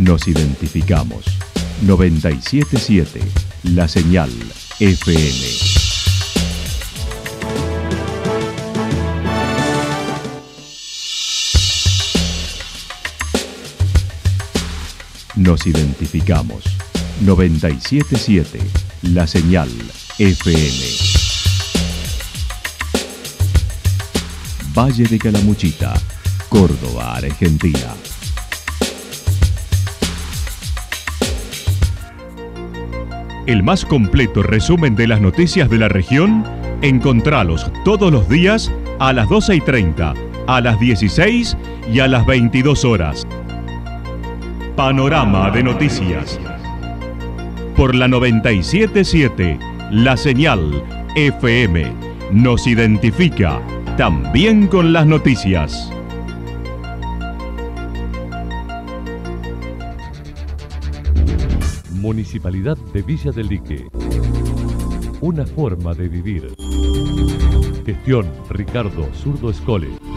Nos identificamos. 977 La Señal FM. Nos identificamos. 977 La Señal FM. Valle de Calamuchita, Córdoba, Argentina. El más completo resumen de las noticias de la región, encontralos todos los días a las 12 y 30, a las 16 y a las 22 horas. Panorama de Noticias. Por la 977, la señal FM nos identifica también con las noticias. Municipalidad de Villa del Lique. Una forma de vivir. Gestión Ricardo Zurdo Escole.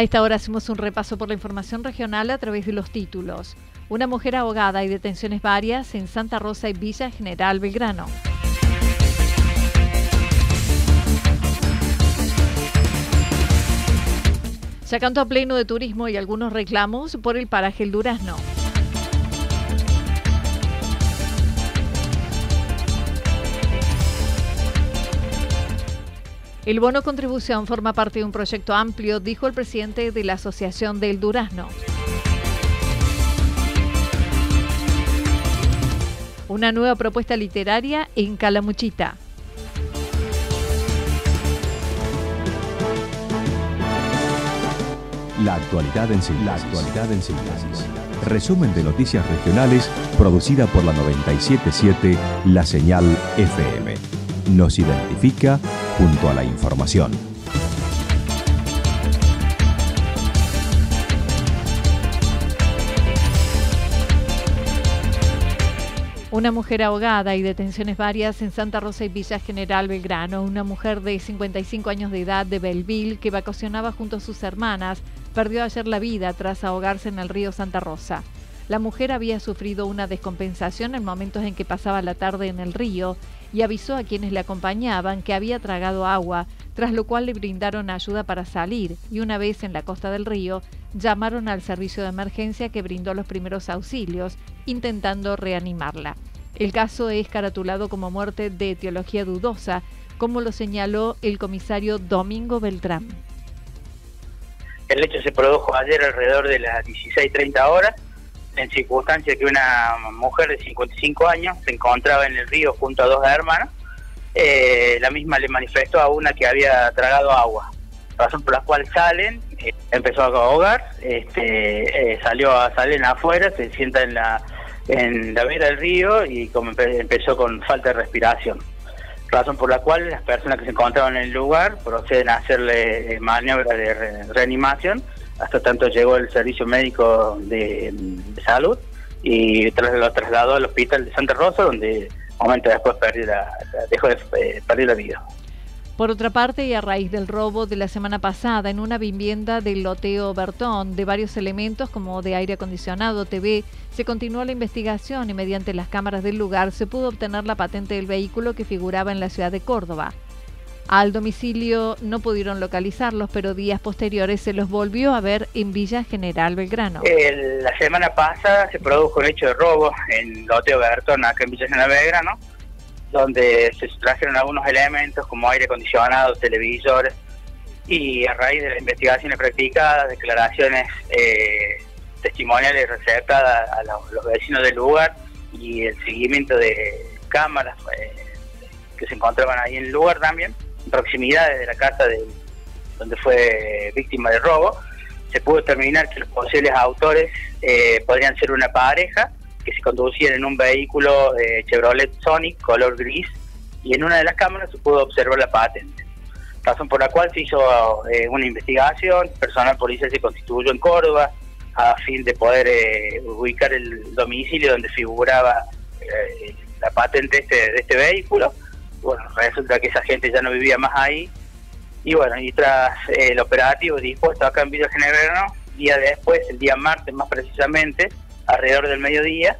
A esta hora hacemos un repaso por la información regional a través de los títulos. Una mujer ahogada y detenciones varias en Santa Rosa y Villa General Belgrano. Sacando a pleno de turismo y algunos reclamos por el paraje El Durazno. El bono contribución forma parte de un proyecto amplio, dijo el presidente de la Asociación del Durazno. Una nueva propuesta literaria en Calamuchita. La actualidad en síntesis. Resumen de noticias regionales producida por la 977 La Señal FM. Nos identifica junto a la información. Una mujer ahogada y detenciones varias en Santa Rosa y Villa General Belgrano. Una mujer de 55 años de edad de Belleville que vacacionaba junto a sus hermanas perdió ayer la vida tras ahogarse en el río Santa Rosa. La mujer había sufrido una descompensación en momentos en que pasaba la tarde en el río y avisó a quienes le acompañaban que había tragado agua, tras lo cual le brindaron ayuda para salir y una vez en la costa del río llamaron al servicio de emergencia que brindó los primeros auxilios, intentando reanimarla. El caso es caratulado como muerte de etiología dudosa, como lo señaló el comisario Domingo Beltrán. El hecho se produjo ayer alrededor de las 16.30 horas en circunstancia que una mujer de 55 años se encontraba en el río junto a dos hermanas, eh, la misma le manifestó a una que había tragado agua, razón por la cual salen, eh, empezó a ahogar, este, eh, salió a, salen afuera, se sienta en la en la vera del río y como empezó con falta de respiración. Razón por la cual las personas que se encontraban en el lugar proceden a hacerle maniobras de reanimación hasta tanto llegó el servicio médico de, salud y tras, lo trasladó al hospital de Santa Rosa, donde momento después perdió la, dejó de eh, perder la vida. Por otra parte, y a raíz del robo de la semana pasada en una vivienda del loteo Bertón de varios elementos como de aire acondicionado, TV, se continuó la investigación y mediante las cámaras del lugar se pudo obtener la patente del vehículo que figuraba en la ciudad de Córdoba. Al domicilio no pudieron localizarlos, pero días posteriores se los volvió a ver en Villa General Belgrano. la semana pasada se produjo un hecho de robo en Loteo Bertón, acá en Villa General Belgrano, donde se trajeron algunos elementos como aire acondicionado, televisores, y a raíz de las investigaciones practicadas, declaraciones eh, testimoniales receptadas a los, vecinos del lugar y el seguimiento de cámaras, eh, que se encontraban ahí en el lugar también, proximidades de la casa de, donde fue víctima de robo, se pudo determinar que los posibles autores eh, podrían ser una pareja que se conducían en un vehículo eh, Chevrolet Sonic color gris y en una de las cámaras se pudo observar la patente. Razón por la cual se hizo eh, una investigación, personal policial se constituyó en Córdoba a fin de poder ubicar el domicilio donde figuraba la patente este, de este vehículo. Bueno, resulta que esa gente ya no vivía más ahí y bueno, y tras el operativo dispuesto acá en Villa día después, el día martes más precisamente, alrededor del mediodía,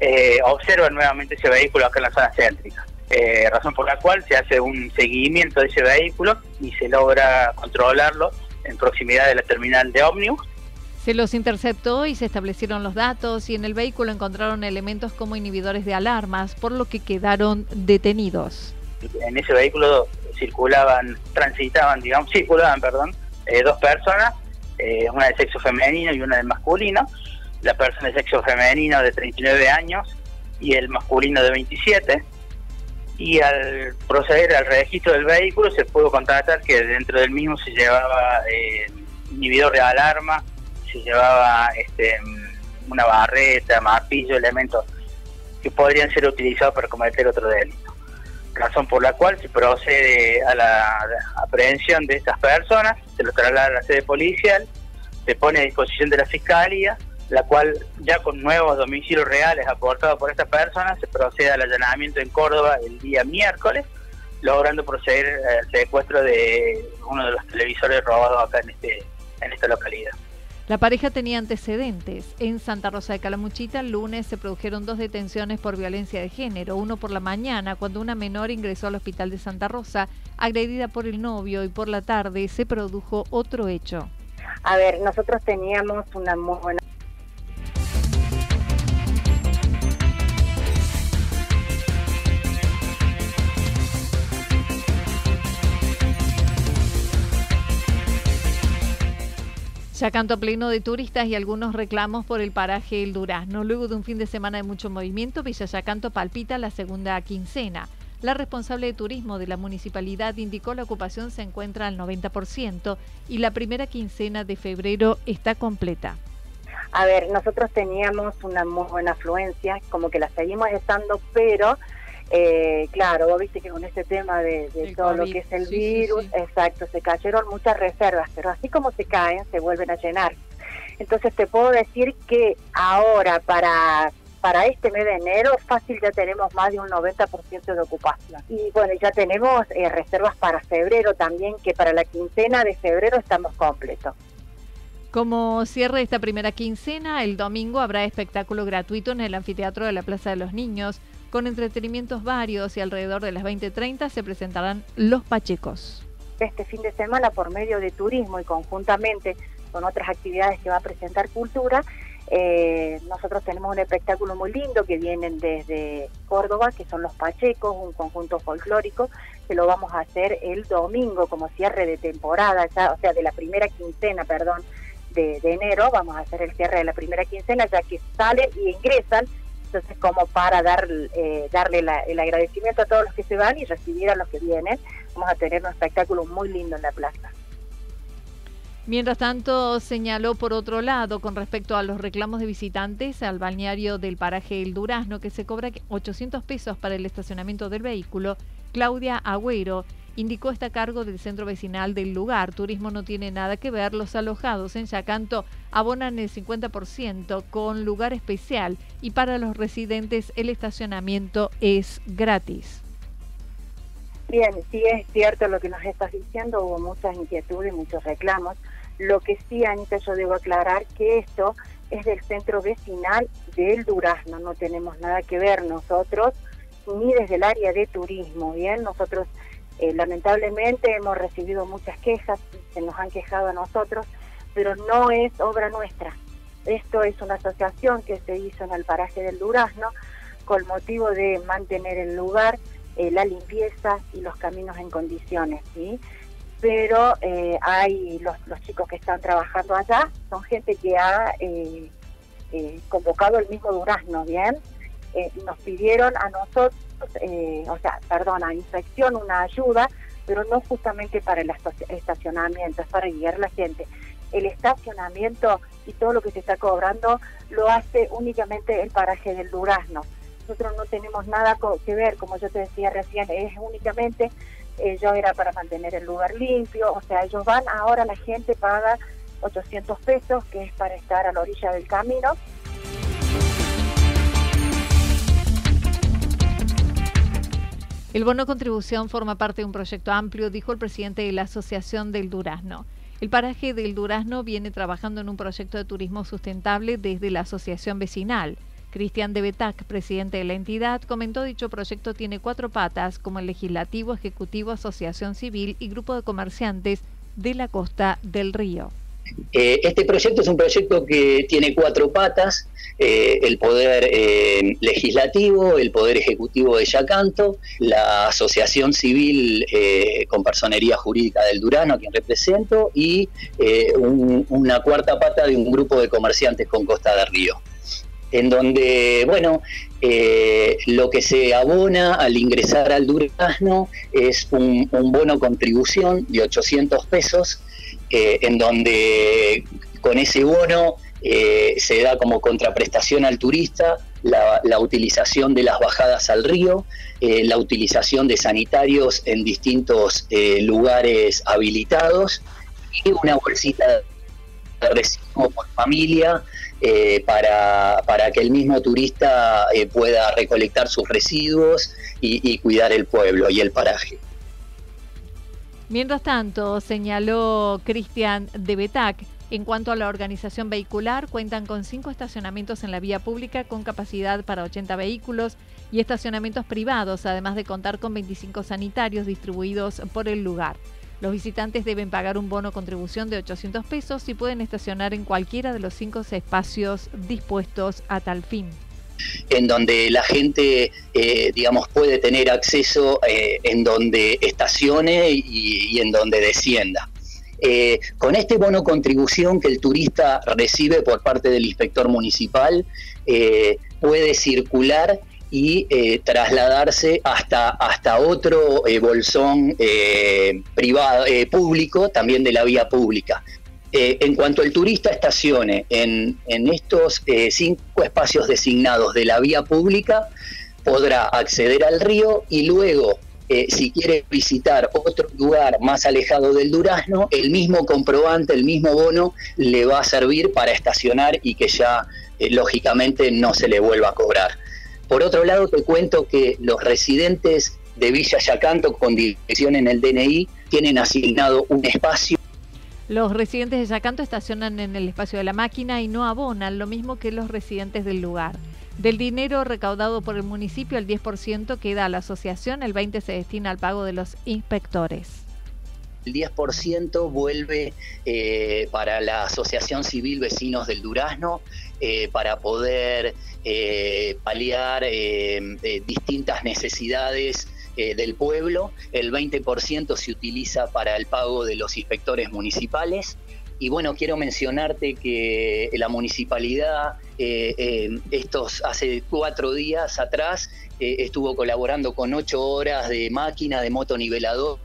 eh, observan nuevamente ese vehículo acá en la zona céntrica. Eh, razón por la cual se hace un seguimiento de ese vehículo y se logra controlarlo en proximidad de la terminal de ómnibus. Se los interceptó y se establecieron los datos y en el vehículo encontraron elementos como inhibidores de alarmas, por lo que quedaron detenidos. En ese vehículo circulaban, transitaban, digamos, circulaban, perdón, eh, dos personas, eh, una de sexo femenino y una de masculino. La persona de sexo femenino de 39 años y el masculino de 27. Y al proceder al registro del vehículo se pudo constatar que dentro del mismo se llevaba eh, inhibidor de alarma, se llevaba este, una barreta, martillo, elementos que podrían ser utilizados para cometer otro delito razón por la cual se procede a la aprehensión de estas personas, se lo traslada a la sede policial, se pone a disposición de la fiscalía, la cual ya con nuevos domicilios reales aportados por estas personas se procede al allanamiento en Córdoba el día miércoles, logrando proceder al secuestro de uno de los televisores robados acá en este en esta localidad. La pareja tenía antecedentes. En Santa Rosa de Calamuchita el lunes se produjeron dos detenciones por violencia de género, uno por la mañana cuando una menor ingresó al hospital de Santa Rosa agredida por el novio y por la tarde se produjo otro hecho. A ver, nosotros teníamos una muy Ya canto pleno de turistas y algunos reclamos por el paraje El Durazno. Luego de un fin de semana de mucho movimiento, Villa Yacanto palpita la segunda quincena. La responsable de turismo de la municipalidad indicó la ocupación se encuentra al 90% y la primera quincena de febrero está completa. A ver, nosotros teníamos una muy buena afluencia, como que la seguimos estando, pero eh, claro, vos viste que con este tema de, todo lo que es el virus, exacto, se cayeron muchas reservas, pero así como se caen, se vuelven a llenar. Entonces te puedo decir que ahora para para este mes de enero fácil ya tenemos más de un 90% de ocupación. Y bueno, ya tenemos eh, reservas para febrero también, que para la quincena de febrero estamos completos. Como cierre esta primera quincena, el domingo habrá espectáculo gratuito en el anfiteatro de la Plaza de los Niños con entretenimientos varios y alrededor de las 20.30 se presentarán Los Pachecos. Este fin de semana, por medio de turismo y conjuntamente con otras actividades que va a presentar Cultura, eh, nosotros tenemos un espectáculo muy lindo que vienen desde Córdoba, que son Los Pachecos, un conjunto folclórico, que lo vamos a hacer el domingo como cierre de temporada, ya, o sea, de la primera quincena, perdón, de, de enero, vamos a hacer el cierre de la primera quincena, ya que salen y ingresan entonces como para dar, eh, darle el agradecimiento a todos los que se van y recibir a los que vienen, vamos a tener un espectáculo muy lindo en la plaza. Mientras tanto, señaló por otro lado, con respecto a los reclamos de visitantes al balneario del paraje El Durazno, que se cobra 800 pesos para el estacionamiento del vehículo, Claudia Agüero indicó está a cargo del centro vecinal del lugar. Turismo no tiene nada que ver. Los alojados en Yacanto abonan el 50% con lugar especial y para los residentes el estacionamiento es gratis. Bien, sí es cierto lo que nos estás diciendo, hubo muchas inquietudes, muchos reclamos. Lo que sí, Anita, yo debo aclarar que esto es del centro vecinal del Durazno, no tenemos nada que ver nosotros, ni desde el área de turismo, ¿bien? Nosotros eh, lamentablemente hemos recibido muchas quejas, se nos han quejado a nosotros, pero no es obra nuestra. Esto es una asociación que se hizo en el paraje del Durazno con motivo de mantener el lugar, eh, la limpieza y los caminos en condiciones, ¿sí? Pero eh, hay los, los, chicos que están trabajando allá, son gente que ha convocado el mismo Durazno, ¿bien? nos pidieron a nosotros eh, o sea, perdona, inspección, una ayuda, pero no justamente para el estacionamiento, es para guiar a la gente. El estacionamiento y todo lo que se está cobrando lo hace únicamente el paraje del Durazno. Nosotros no tenemos nada que ver, como yo te decía recién, es únicamente, ellos era para mantener el lugar limpio, o sea, ellos van, ahora la gente paga 800 pesos, que es para estar a la orilla del camino, El bono contribución forma parte de un proyecto amplio, dijo el presidente de la Asociación del Durazno. El paraje del Durazno viene trabajando en un proyecto de turismo sustentable desde la asociación vecinal. Cristian de Betac, presidente de la entidad, comentó dicho proyecto tiene cuatro patas, como el legislativo, ejecutivo, asociación civil y grupo de comerciantes de la costa del río. Eh, este proyecto es un proyecto que tiene cuatro patas, eh, el poder eh, legislativo, el poder ejecutivo de Yacanto, la asociación civil con personería jurídica del Durano, a quien represento, y una cuarta pata de un grupo de comerciantes con Costa del Río. En donde, bueno, lo que se abona al ingresar al Durazno es un bono contribución de 800 pesos eh, en donde con ese bono eh, se da como contraprestación al turista la, utilización de las bajadas al río, eh, la utilización de sanitarios en distintos lugares habilitados y una bolsita de residuos por familia para, para, que el mismo turista pueda recolectar sus residuos y cuidar el pueblo y el paraje. Mientras tanto, señaló Cristian de Betac, en cuanto a la organización vehicular, cuentan con cinco estacionamientos en la vía pública con capacidad para 80 vehículos y estacionamientos privados, además de contar con 25 sanitarios distribuidos por el lugar. Los visitantes deben pagar un bono contribución de 800 pesos y pueden estacionar en cualquiera de los cinco espacios dispuestos a tal fin en donde la gente, eh, digamos, puede tener acceso eh, en donde estacione y, en donde descienda. Eh, con este bono contribución que el turista recibe por parte del inspector municipal, puede circular y trasladarse hasta, hasta otro bolsón privado, público, también de la vía pública. Eh, en cuanto el turista estacione en, estos eh, cinco espacios designados de la vía pública, podrá acceder al río y luego, eh, si quiere visitar otro lugar más alejado del Durazno, el mismo comprobante, el mismo bono, le va a servir para estacionar y que ya, lógicamente, no se le vuelva a cobrar. Por otro lado, te cuento que los residentes de Villa Yacanto con dirección en el DNI tienen asignado un espacio los residentes de Yacanto estacionan en el espacio de la máquina y no abonan, lo mismo que los residentes del lugar. Del dinero recaudado por el municipio, el 10% queda a la asociación, el 20% se destina al pago de los inspectores. El 10% vuelve eh, para la Asociación Civil Vecinos del Durazno eh, para poder eh, paliar distintas necesidades eh, del pueblo, el 20% se utiliza para el pago de los inspectores municipales. Y bueno, quiero mencionarte que la municipalidad, eh, eh, estos hace cuatro días atrás, estuvo colaborando con ocho horas de máquina de motonivelador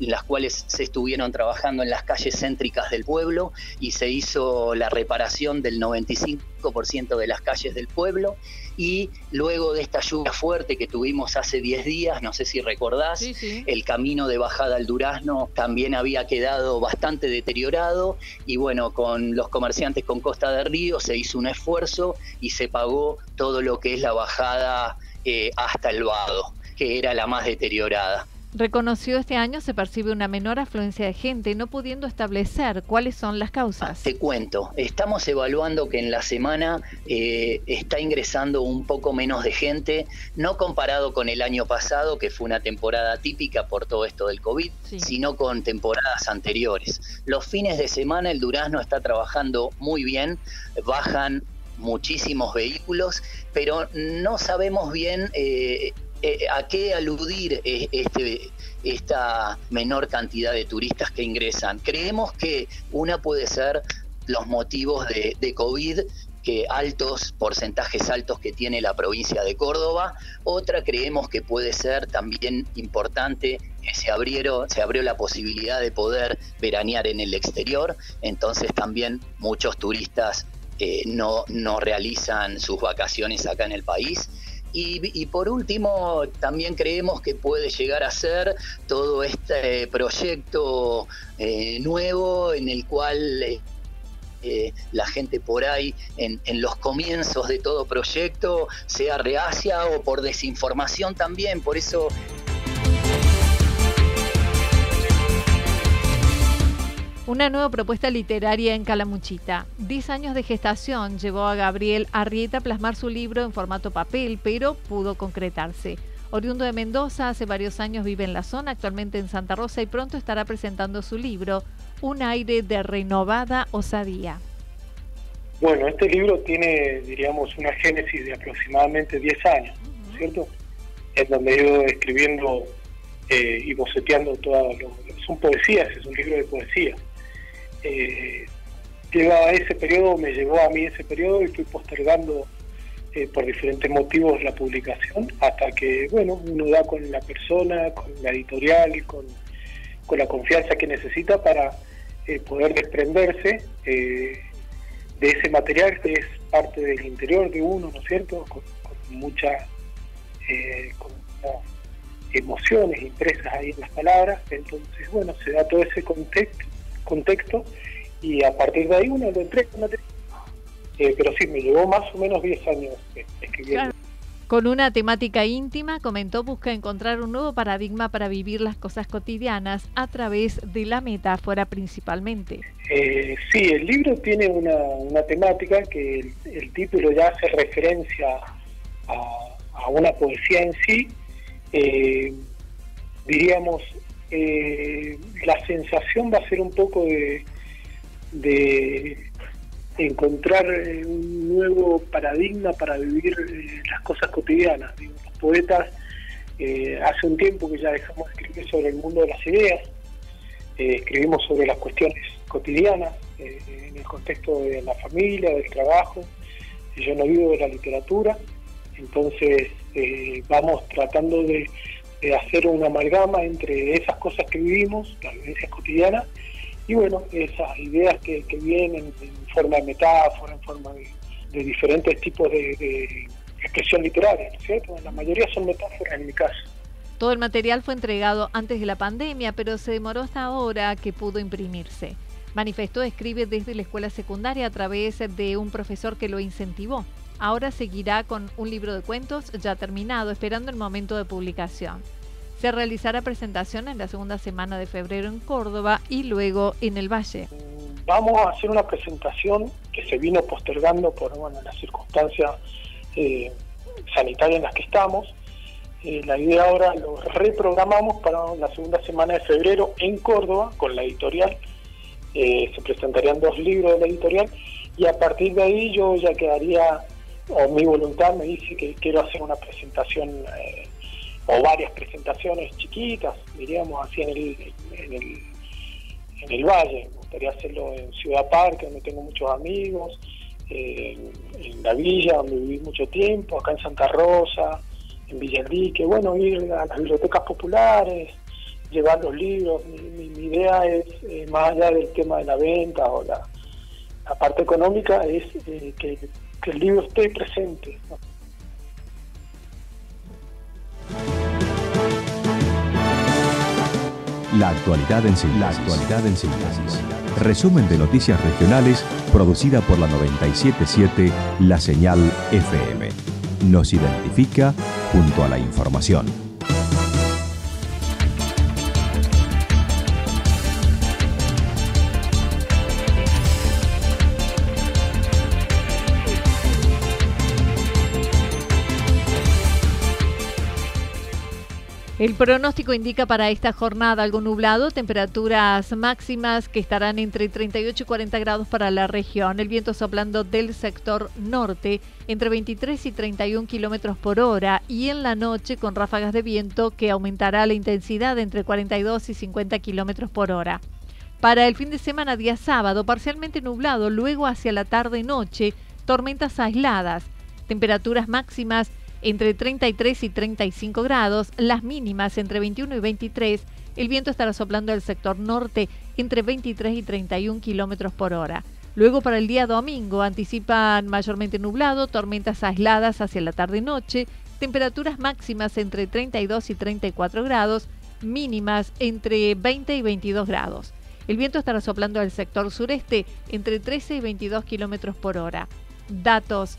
en las cuales se estuvieron trabajando en las calles céntricas del pueblo y se hizo la reparación del 95% de las calles del pueblo. Y luego de esta lluvia fuerte que tuvimos hace 10 días, no sé si recordás, el camino de bajada al Durazno también había quedado bastante deteriorado y bueno, con los comerciantes con Costa de Río se hizo un esfuerzo y se pagó todo lo que es la bajada eh, hasta el Vado, que era la más deteriorada. Reconoció este año se percibe una menor afluencia de gente, no pudiendo establecer cuáles son las causas. te cuento, estamos evaluando que en la semana eh, está ingresando un poco menos de gente, no comparado con el año pasado, que fue una temporada típica por todo esto del COVID, sino con temporadas anteriores. Los fines de semana el Durazno está trabajando muy bien, bajan muchísimos vehículos, pero no sabemos bien eh, eh, ¿a qué aludir eh, este, esta menor cantidad de turistas que ingresan? Creemos que una puede ser los motivos de, COVID que altos, porcentajes altos que tiene la provincia de Córdoba. Otra creemos que puede ser también importante que se, se abrió la posibilidad de poder veranear en el exterior, entonces también muchos turistas eh, no realizan sus vacaciones acá en el país. Y, por último, también creemos que puede llegar a ser todo este proyecto eh, nuevo en el cual eh, eh, la gente por ahí en, en, los comienzos de todo proyecto sea reacia o por desinformación también. Por eso Una nueva propuesta literaria en Calamuchita. Diez años de gestación llevó a Gabriel Arrieta a plasmar su libro en formato papel, pero pudo concretarse. Oriundo de Mendoza, hace varios años vive en la zona, actualmente en Santa Rosa y pronto estará presentando su libro, Un aire de renovada osadía. Bueno, este libro tiene, diríamos, una génesis de aproximadamente 10 años, ¿cierto? Es donde he ido escribiendo eh, y boceteando todas son poesías, es un libro de poesía eh, ese periodo, me llegó a mí ese periodo y fui postergando eh, por diferentes motivos la publicación hasta que, bueno, uno da con la persona, con la editorial y con, la confianza que necesita para eh, poder desprenderse eh, de ese material que es parte del interior de uno, ¿no es cierto? Con, muchas emociones impresas ahí en las palabras. Entonces, bueno, se da todo ese contexto contexto y a partir de ahí uno lo entrega. Eh, pero sí, me llevó más o menos 10 años eh, escribiendo. Con una temática íntima, comentó, busca encontrar un nuevo paradigma para vivir las cosas cotidianas a través de la metáfora principalmente. Eh, sí, el libro tiene una, temática que el, título ya hace referencia a, una poesía en sí. Eh, diríamos, eh, la sensación va a ser un poco de, encontrar eh, un nuevo paradigma para vivir eh, las cosas cotidianas. los poetas hace un tiempo que ya dejamos de escribir sobre el mundo de las ideas, escribimos sobre las cuestiones cotidianas en el contexto de la familia, del trabajo. Yo no vivo de la literatura, entonces vamos tratando de hacer una amalgama entre esas cosas que vivimos, las vivencias cotidianas, y bueno, esas ideas que, vienen en forma de metáfora, en forma de, diferentes tipos de, expresión literaria, ¿cierto? La mayoría son metáforas en mi caso. Todo el material fue entregado antes de la pandemia, pero se demoró hasta ahora que pudo imprimirse. Manifestó escribe desde la escuela secundaria a través de un profesor que lo incentivó. Ahora seguirá con un libro de cuentos ya terminado, esperando el momento de publicación. Se realizará presentación en la segunda semana de febrero en Córdoba y luego en el Valle. Vamos a hacer una presentación que se vino postergando por bueno, las circunstancias eh, sanitarias en las que estamos. Eh, la idea ahora lo reprogramamos para la segunda semana de febrero en Córdoba con la editorial. Eh, se presentarían dos libros de la editorial y a partir de ahí yo ya quedaría o mi voluntad me dice que quiero hacer una presentación eh, o varias presentaciones chiquitas, diríamos así en el, en el, en el valle. Me gustaría hacerlo en Ciudad Parque, donde tengo muchos amigos, en, la villa, donde viví mucho tiempo, acá en Santa Rosa, en Villarrique, bueno, ir a las bibliotecas populares, llevar los libros. Mi, idea es, eh, más allá del tema de la venta o la, parte económica, es eh, que que el libro esté presente. La actualidad en síntesis. La actualidad en síntesis. Resumen de noticias regionales producida por la 977 La Señal FM. Nos identifica junto a la información. El pronóstico indica para esta jornada algo nublado, temperaturas máximas que estarán entre 38 y 40 grados para la región. El viento soplando del sector norte entre 23 y 31 kilómetros por hora y en la noche con ráfagas de viento que aumentará la intensidad entre 42 y 50 kilómetros por hora. Para el fin de semana, día sábado, parcialmente nublado, luego hacia la tarde-noche tormentas aisladas, temperaturas máximas entre 33 y 35 grados, las mínimas entre 21 y 23. El viento estará soplando del sector norte entre 23 y 31 kilómetros por hora. Luego para el día domingo anticipan mayormente nublado, tormentas aisladas hacia la tarde-noche, temperaturas máximas entre 32 y 34 grados, mínimas entre 20 y 22 grados. El viento estará soplando del sector sureste entre 13 y 22 kilómetros por hora. Datos